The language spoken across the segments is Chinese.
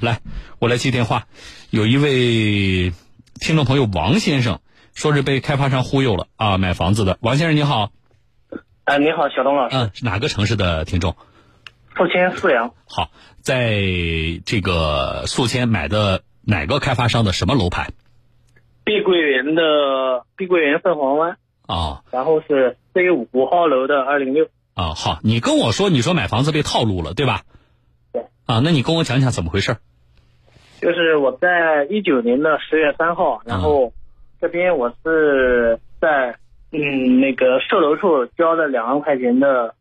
来，我来接电话。有一位听众朋友王先生，说是被开发商忽悠了啊，买房子的。王先生你好，哎，你好，小东老师。嗯，是哪个城市的听众？宿迁沭阳。好，在这个宿迁买的哪个开发商的什么楼盘？碧桂园的碧桂园凤凰湾。啊。然后是 C 五五号楼的二零六。啊，好，你跟我说，你说买房子被套路了，对吧？对。啊，那你跟我讲讲怎么回事？就是我在一九年的十月三号，然后这边我是在嗯那个售楼处交了两万块钱的，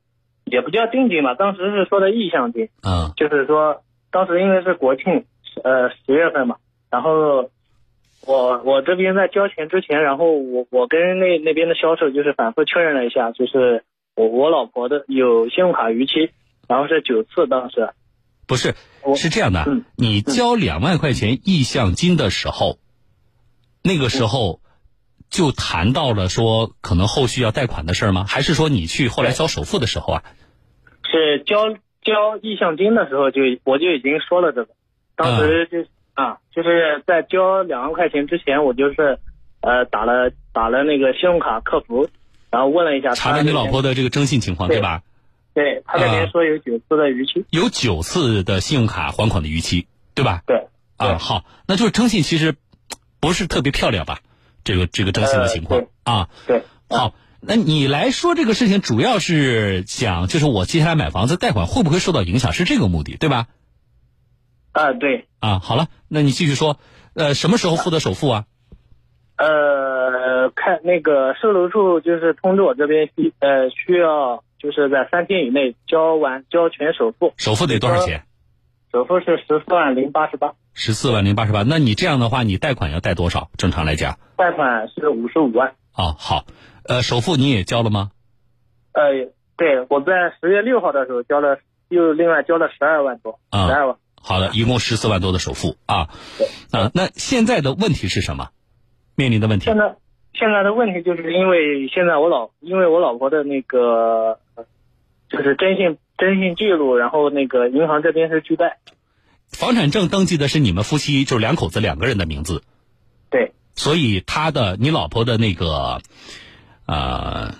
也不叫定金吧，当时是说的意向金。嗯。就是说，当时因为是国庆，呃十月份嘛，然后我我这边在交钱之前，然后我我跟那那边的销售就是反复确认了一下，就是我我老婆的有信用卡逾期，然后是九次当时。不是，是这样的，你交两万块钱意向金的时候，那个时候就谈到了说可能后续要贷款的事儿吗？还是说你去后来交首付的时候啊？是交交意向金的时候就我就已经说了这个，当时就啊就是在交两万块钱之前，我就是呃打了打了那个信用卡客服，然后问了一下，查了你老婆的这个征信情况，对吧？对他那边说有九次的逾期，有九次的信用卡还款的逾期，对吧？对，啊，好，那就是征信其实不是特别漂亮吧？这个这个征信的情况啊，对，好，那你来说这个事情，主要是想就是我接下来买房子贷款会不会受到影响，是这个目的，对吧？啊，对，啊，好了，那你继续说，呃，什么时候付的首付啊？呃，看那个售楼处就是通知我这边需呃需要。就是在三天以内交完交全首付，首付得多少钱？首付是十四万零八十八。十四万零八十八，那你这样的话，你贷款要贷多少？正常来讲，贷款是五十五万。哦，好，呃，首付你也交了吗？呃，对，我在十月六号的时候交了，又另外交了十二万多，十二万。好的，一共十四万多的首付啊。啊，那现在的问题是什么？面临的问题？现在现在的问题就是因为现在我老因为我老婆的那个。就是征信征信记录，然后那个银行这边是拒贷。房产证登记的是你们夫妻，就是两口子两个人的名字。对。所以他的你老婆的那个，呃，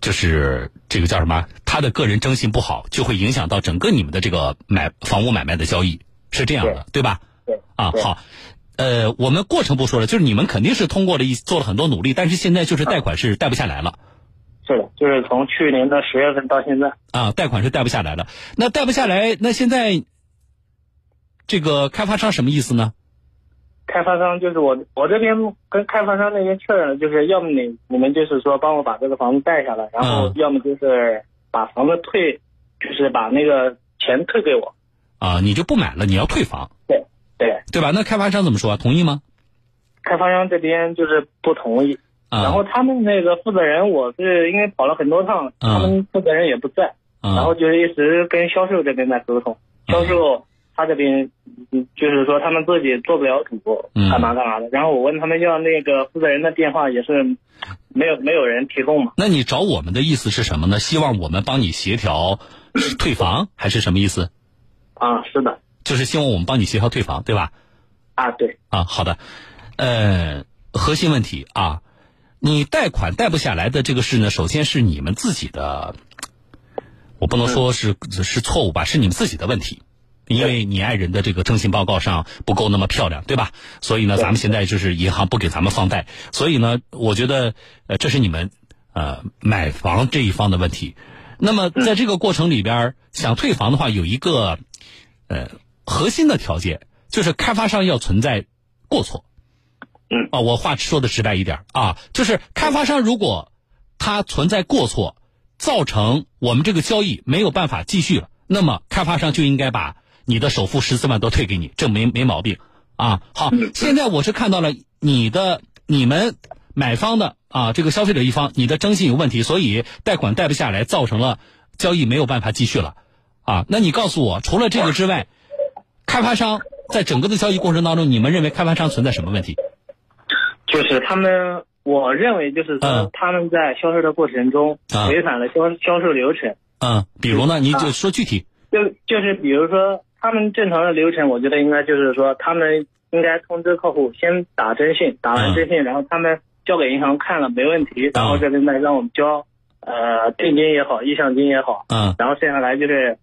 就是这个叫什么？他的个人征信不好，就会影响到整个你们的这个买房屋买卖的交易，是这样的，对吧？对。啊，好，呃，我们过程不说了，就是你们肯定是通过了一做了很多努力，但是现在就是贷款是贷不下来了。是的，就是从去年的十月份到现在啊，贷款是贷不下来的。那贷不下来，那现在这个开发商什么意思呢？开发商就是我，我这边跟开发商那边确认了，就是要么你你们就是说帮我把这个房子贷下来，然后要么就是把房子退，就是把那个钱退给我。啊，你就不买了，你要退房。对对对吧？那开发商怎么说？同意吗？开发商这边就是不同意。然后他们那个负责人，我是因为跑了很多趟，他们负责人也不在，然后就是一直跟销售这边在沟通。销售他这边就是说他们自己做不了主，干嘛干嘛的。然后我问他们要那个负责人的电话，也是没有没有人提供嘛。那你找我们的意思是什么呢？希望我们帮你协调退房，还是什么意思？啊，是的，就是希望我们帮你协调退房，对吧？啊，对。啊，好的。呃，核心问题啊。你贷款贷不下来的这个事呢，首先是你们自己的，我不能说是是错误吧，是你们自己的问题，因为你爱人的这个征信报告上不够那么漂亮，对吧？所以呢，咱们现在就是银行不给咱们放贷，所以呢，我觉得呃，这是你们呃买房这一方的问题。那么在这个过程里边，想退房的话，有一个呃核心的条件，就是开发商要存在过错。嗯啊，我话说的直白一点啊，就是开发商如果他存在过错，造成我们这个交易没有办法继续了，那么开发商就应该把你的首付十四万都退给你，这没没毛病啊。好，现在我是看到了你的你们买方的啊这个消费者一方，你的征信有问题，所以贷款贷不下来，造成了交易没有办法继续了啊。那你告诉我，除了这个之外，开发商在整个的交易过程当中，你们认为开发商存在什么问题？就是他们，我认为就是说他们在销售的过程中违反了销销售流程。嗯，比如呢？你就说具体。就就是比如说，他们正常的流程，我觉得应该就是说，他们应该通知客户先打征信，打完征信，然后他们交给银行看了没问题，然后这边再让我们交呃定金也好，意向金也好，嗯，然后剩下来就是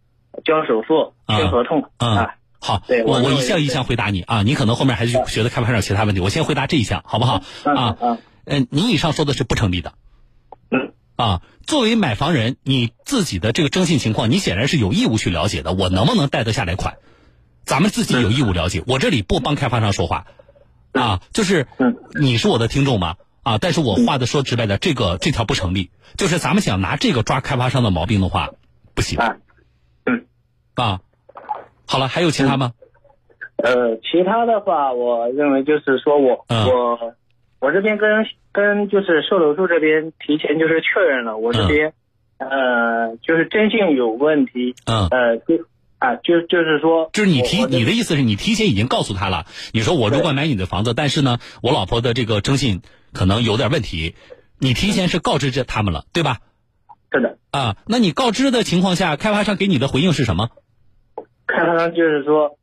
交首付、签合同啊。好，对我我一项一项回答你啊，你可能后面还是觉得开发商有其他问题，我先回答这一项好不好？啊啊，嗯，你以上说的是不成立的。嗯。啊，作为买房人，你自己的这个征信情况，你显然是有义务去了解的。我能不能贷得下来款，咱们自己有义务了解。我这里不帮开发商说话，啊，就是你是我的听众嘛，啊，但是我话的说直白点，这个这条不成立。就是咱们想拿这个抓开发商的毛病的话，不行。嗯。啊，好了，还有其他吗？呃，其他的话，我认为就是说我我。我这边跟跟就是售楼处这边提前就是确认了，我这边呃就是征信有问题，嗯，呃就啊就就是说，就是你提你的意思是你提前已经告诉他了，你说我如果买你的房子，但是呢我老婆的这个征信可能有点问题，你提前是告知这他们了，对吧？是的。啊，那你告知的情况下，开发商给你的回应是什么？开发商就是说，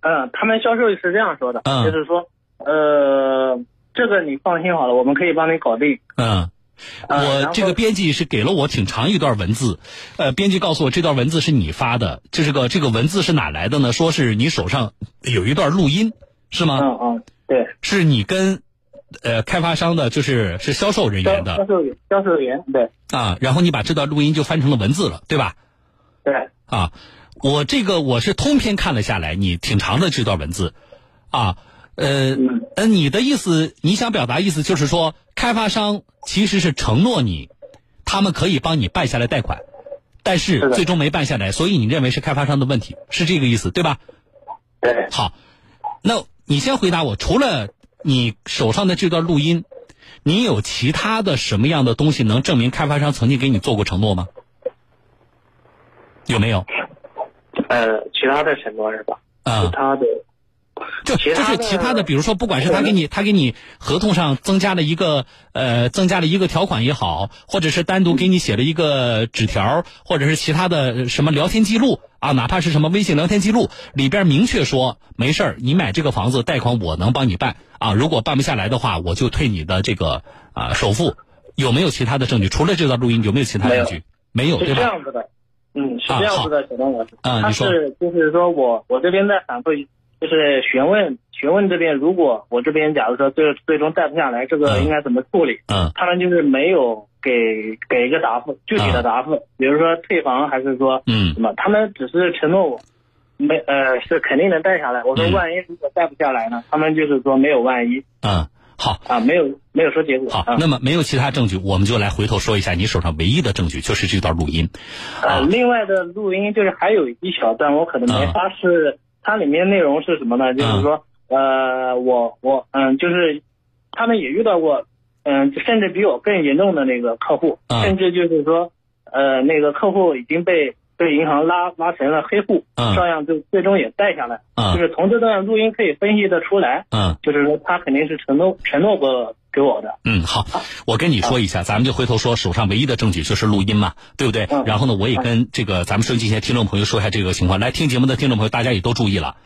嗯，他们销售是这样说的，就是说。呃，这个你放心好了，我们可以帮你搞定。嗯，我这个编辑是给了我挺长一段文字，呃，编辑告诉我这段文字是你发的，这是个这个文字是哪来的呢？说是你手上有一段录音，是吗？嗯嗯，对，是你跟呃开发商的，就是是销售人员的销售员，销售员对啊，然后你把这段录音就翻成了文字了，对吧？对啊，我这个我是通篇看了下来，你挺长的这段文字啊。呃，呃，你的意思，你想表达意思就是说，开发商其实是承诺你，他们可以帮你办下来贷款，但是最终没办下来，所以你认为是开发商的问题，是这个意思对吧？对。好，那你先回答我，除了你手上的这段录音，你有其他的什么样的东西能证明开发商曾经给你做过承诺吗？有没有？呃，其他的承诺是吧？啊。其他的。就就是其他的，比如说，不管是他给你他给你合同上增加了一个呃增加了一个条款也好，或者是单独给你写了一个纸条，或者是其他的什么聊天记录啊，哪怕是什么微信聊天记录里边明确说没事儿，你买这个房子贷款我能帮你办啊，如果办不下来的话，我就退你的这个啊首付。有没有其他的证据？除了这段录音，有没有其他证据？没有，对吧？是这样子的，嗯，是这样子的，小张老师，他是就是说我我这边在反馈。就是询问询问这边，如果我这边假如说最最终贷不下来，这个应该怎么处理？嗯，他们就是没有给给一个答复，具体的答复，比如说退房还是说嗯什么，他们只是承诺我没呃是肯定能贷下来。我说万一如果贷不下来呢？他们就是说没有万一。嗯，好啊，没有没有说结果。好，那么没有其他证据，我们就来回头说一下你手上唯一的证据，就是这段录音。啊，另外的录音就是还有一小段，我可能没发是。它里面内容是什么呢？就是说，呃，我我嗯，就是他们也遇到过，嗯，甚至比我更严重的那个客户，甚至就是说，呃，那个客户已经被被银行拉拉成了黑户，照样就最终也贷下来。就是从这段录音可以分析的出来，嗯，就是说他肯定是承诺承诺过给我的。嗯，好，我跟你说一下，咱们就回头说手上唯一的证据就是录音嘛，对不对？然后呢，我也跟这个咱们收音机前听众朋友说一下这个情况。来听节目的听众朋友，大家也都注意了，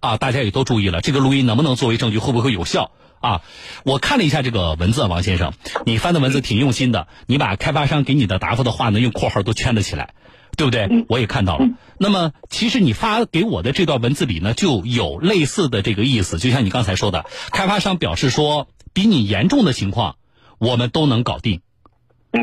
啊，大家也都注意了，这个录音能不能作为证据，会不会有效？啊，我看了一下这个文字，王先生，你翻的文字挺用心的，你把开发商给你的答复的话呢，用括号都圈了起来，对不对？我也看到了。那么，其实你发给我的这段文字里呢，就有类似的这个意思，就像你刚才说的，开发商表示说，比你严重的情况，我们都能搞定，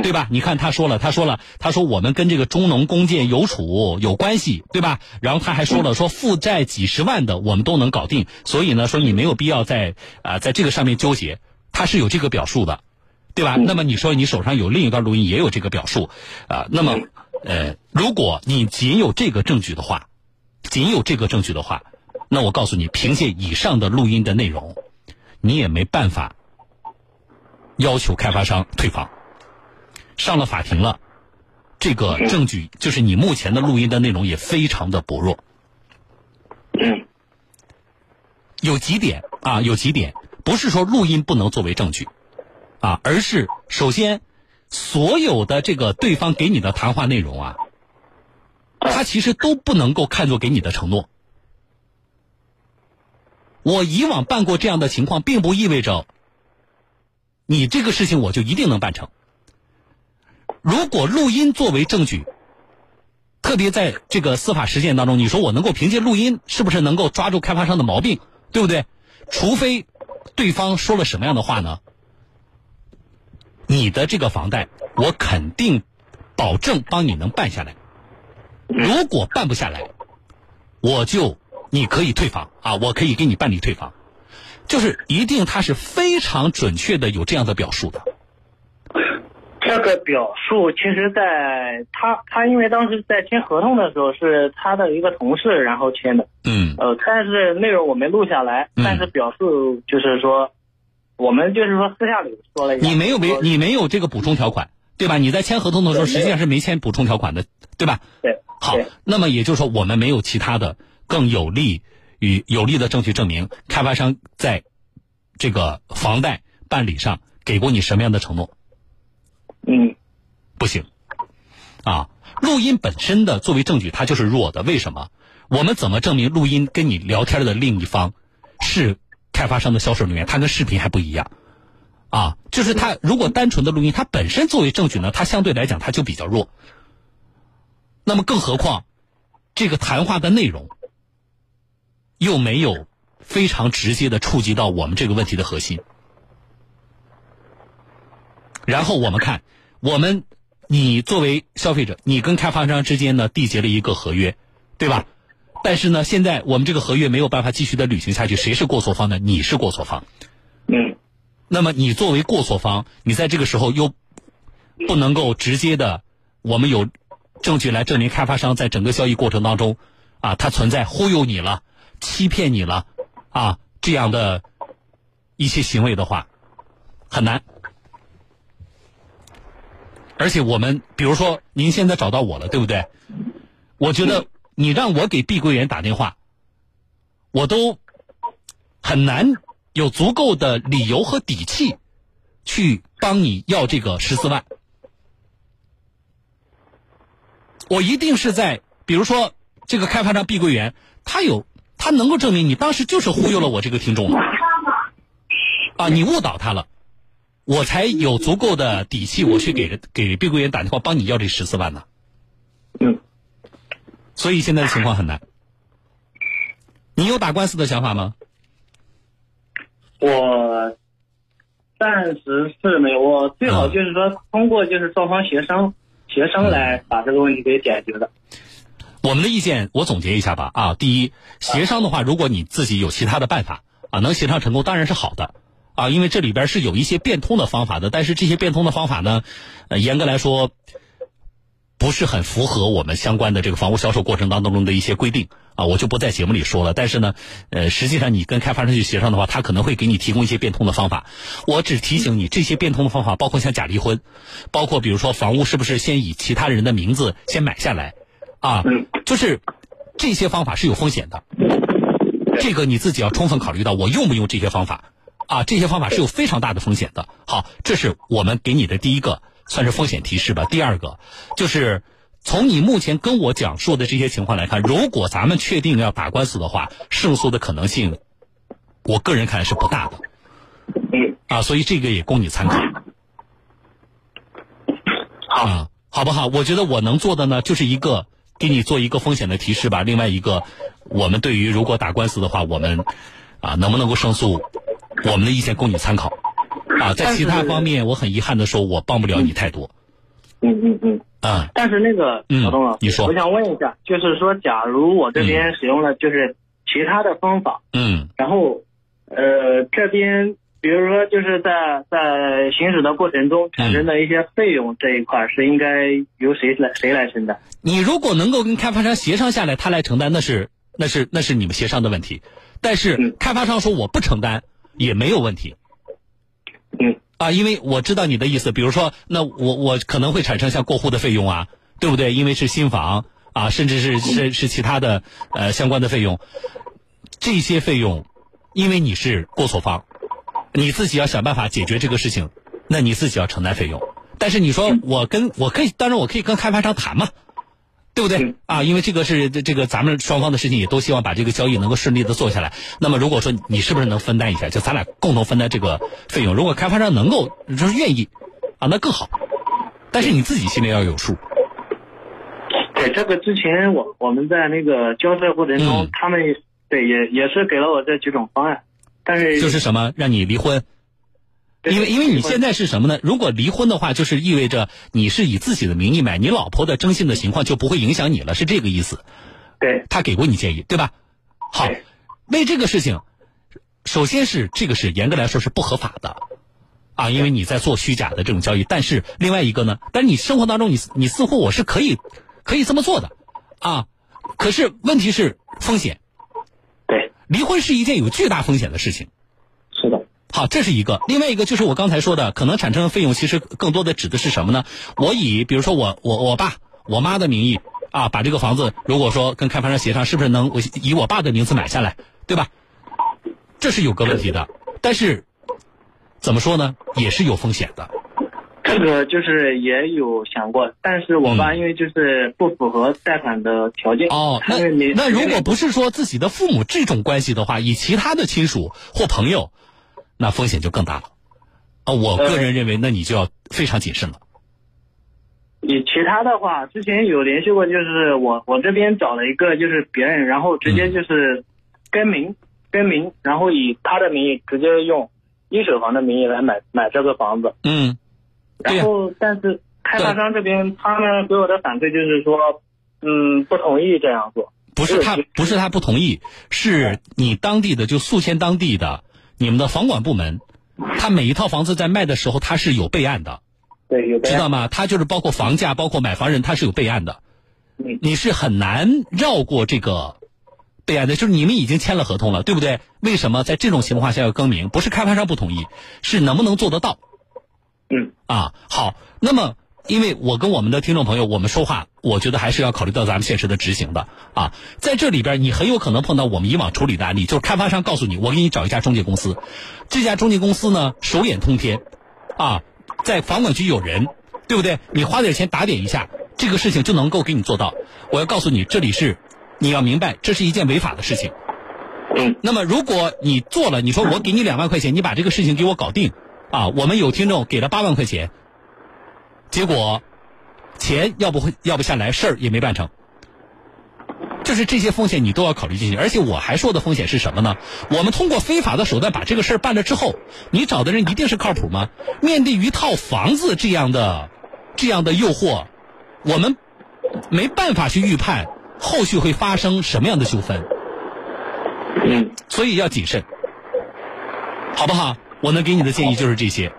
对吧？你看他说了，他说了，他说我们跟这个中农工建邮储有关系，对吧？然后他还说了，说负债几十万的我们都能搞定，所以呢，说你没有必要在啊在这个上面纠结，他是有这个表述的，对吧？那么你说你手上有另一段录音也有这个表述，啊，那么。呃，如果你仅有这个证据的话，仅有这个证据的话，那我告诉你，凭借以上的录音的内容，你也没办法要求开发商退房。上了法庭了，这个证据就是你目前的录音的内容也非常的薄弱。有几点啊，有几点不是说录音不能作为证据啊，而是首先。所有的这个对方给你的谈话内容啊，他其实都不能够看作给你的承诺。我以往办过这样的情况，并不意味着你这个事情我就一定能办成。如果录音作为证据，特别在这个司法实践当中，你说我能够凭借录音，是不是能够抓住开发商的毛病？对不对？除非对方说了什么样的话呢？你的这个房贷，我肯定保证帮你能办下来。如果办不下来，我就你可以退房。啊，我可以给你办理退房，就是一定他是非常准确的有这样的表述的。这个表述，其实在他他因为当时在签合同的时候是他的一个同事然后签的，嗯，呃，但是内容我没录下来，但是表述就是说，我们就是说私下里说了一下。你没有没你没有这个补充条款，对吧？你在签合同的时候实际上是没签补充条款的，对吧？对。好，那么也就是说，我们没有其他的更有利与有利的证据证明开发商在这个房贷办理上给过你什么样的承诺。嗯，不行，啊，录音本身的作为证据，它就是弱的。为什么？我们怎么证明录音跟你聊天的另一方是开发商的销售人员？他跟视频还不一样，啊，就是他如果单纯的录音，他本身作为证据呢，它相对来讲它就比较弱。那么更何况，这个谈话的内容又没有非常直接的触及到我们这个问题的核心。然后我们看。我们，你作为消费者，你跟开发商之间呢缔结了一个合约，对吧？但是呢，现在我们这个合约没有办法继续的履行下去，谁是过错方呢？你是过错方。嗯。那么你作为过错方，你在这个时候又不能够直接的，我们有证据来证明开发商在整个交易过程当中，啊，他存在忽悠你了、欺骗你了，啊，这样的一些行为的话，很难。而且我们，比如说，您现在找到我了，对不对？我觉得你让我给碧桂园打电话，我都很难有足够的理由和底气去帮你要这个十四万。我一定是在，比如说这个开发商碧桂园，他有他能够证明你当时就是忽悠了我这个听众啊，你误导他了。我才有足够的底气，我去给给碧桂园打电话帮你要这十四万呢。嗯。所以现在的情况很难。你有打官司的想法吗？我暂时是没有，我最好就是说通过就是双方协商协商来把这个问题给解决的。我们的意见我总结一下吧啊，第一，协商的话，如果你自己有其他的办法啊，能协商成功当然是好的。啊，因为这里边是有一些变通的方法的，但是这些变通的方法呢，呃，严格来说，不是很符合我们相关的这个房屋销售过程当中的一些规定啊，我就不在节目里说了。但是呢，呃，实际上你跟开发商去协商的话，他可能会给你提供一些变通的方法。我只提醒你，这些变通的方法包括像假离婚，包括比如说房屋是不是先以其他人的名字先买下来，啊，就是这些方法是有风险的，这个你自己要充分考虑到，我用不用这些方法。啊，这些方法是有非常大的风险的。好，这是我们给你的第一个算是风险提示吧。第二个，就是从你目前跟我讲述的这些情况来看，如果咱们确定要打官司的话，胜诉的可能性，我个人看来是不大的。嗯。啊，所以这个也供你参考。好，好不好？我觉得我能做的呢，就是一个给你做一个风险的提示吧。另外一个，我们对于如果打官司的话，我们啊能不能够胜诉？我们的意见供你参考，啊，在其他方面，我很遗憾的说，我帮不了你太多。嗯嗯嗯。啊。但是那个小东老师，你说，我想问一下，就是说，假如我这边使用了就是其他的方法，嗯，然后，呃，这边比如说就是在在行驶的过程中产生的一些费用这一块，是应该由谁来谁来承担？你如果能够跟开发商协商下来，他来承担，那是那是那是你们协商的问题。但是开发商说我不承担。也没有问题，嗯啊，因为我知道你的意思，比如说，那我我可能会产生像过户的费用啊，对不对？因为是新房啊，甚至是是是其他的呃相关的费用，这些费用，因为你是过错方，你自己要想办法解决这个事情，那你自己要承担费用。但是你说我跟我可以，当然我可以跟开发商谈嘛。对不对？啊，因为这个是这这个咱们双方的事情，也都希望把这个交易能够顺利的做下来。那么如果说你是不是能分担一下，就咱俩共同分担这个费用？如果开发商能够就是愿意，啊，那更好。但是你自己心里要有数。对，这个之前我我们在那个交涉过程中，他们对也也是给了我这几种方案，但是就是什么让你离婚。因为因为你现在是什么呢？如果离婚的话，就是意味着你是以自己的名义买，你老婆的征信的情况就不会影响你了，是这个意思。对，他给过你建议，对吧？好，为这个事情，首先是这个是严格来说是不合法的，啊，因为你在做虚假的这种交易。但是另外一个呢，但是你生活当中你你似乎我是可以可以这么做的，啊，可是问题是风险。对，离婚是一件有巨大风险的事情。好，这是一个。另外一个就是我刚才说的，可能产生的费用，其实更多的指的是什么呢？我以比如说我我我爸我妈的名义啊，把这个房子，如果说跟开发商协商，是不是能以我爸的名字买下来，对吧？这是有个问题的。但是怎么说呢？也是有风险的。这个就是也有想过，但是我爸因为就是不符合贷款的条件。哦，那那如果不是说自己的父母这种关系的话，以其他的亲属或朋友。那风险就更大了，啊，我个人认为，那你就要非常谨慎了。你其他的话，之前有联系过，就是我我这边找了一个，就是别人，然后直接就是更名更名，然后以他的名义直接用一手房的名义来买买这个房子。嗯。然后，但是开发商这边他们给我的反馈就是说，嗯，不同意这样做。不是他，不是他不同意，是你当地的就宿迁当地的。你们的房管部门，他每一套房子在卖的时候，他是有备案的，对，有备案知道吗？他就是包括房价，包括买房人，他是有备案的，你是很难绕过这个备案的。就是你们已经签了合同了，对不对？为什么在这种情况下要更名？不是开发商不同意，是能不能做得到？嗯，啊，好，那么。因为我跟我们的听众朋友，我们说话，我觉得还是要考虑到咱们现实的执行的啊。在这里边，你很有可能碰到我们以往处理的案例，就是开发商告诉你，我给你找一家中介公司，这家中介公司呢手眼通天，啊，在房管局有人，对不对？你花点钱打点一下，这个事情就能够给你做到。我要告诉你，这里是你要明白，这是一件违法的事情。嗯。那么如果你做了，你说我给你两万块钱，你把这个事情给我搞定，啊，我们有听众给了八万块钱。结果，钱要不会要不下来，事儿也没办成。就是这些风险你都要考虑进去，而且我还说的风险是什么呢？我们通过非法的手段把这个事儿办了之后，你找的人一定是靠谱吗？面对一套房子这样的这样的诱惑，我们没办法去预判后续会发生什么样的纠纷。嗯，所以要谨慎，好不好？我能给你的建议就是这些。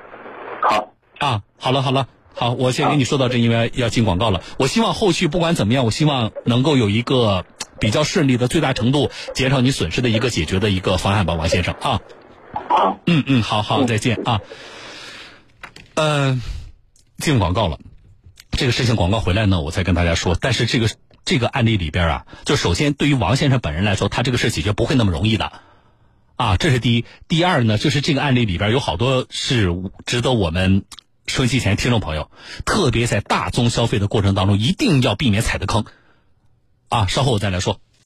好啊，好了好了。好，我先跟你说到这，因为要进广告了。我希望后续不管怎么样，我希望能够有一个比较顺利的、最大程度减少你损失的一个解决的一个方案吧，王先生啊。好，嗯嗯，好好，再见啊。嗯，进广告了。这个事情广告回来呢，我再跟大家说。但是这个这个案例里边啊，就首先对于王先生本人来说，他这个事解决不会那么容易的啊，这是第一。第二呢，就是这个案例里边有好多是值得我们。收音机前听众朋友，特别在大宗消费的过程当中，一定要避免踩的坑，啊，稍后我再来说。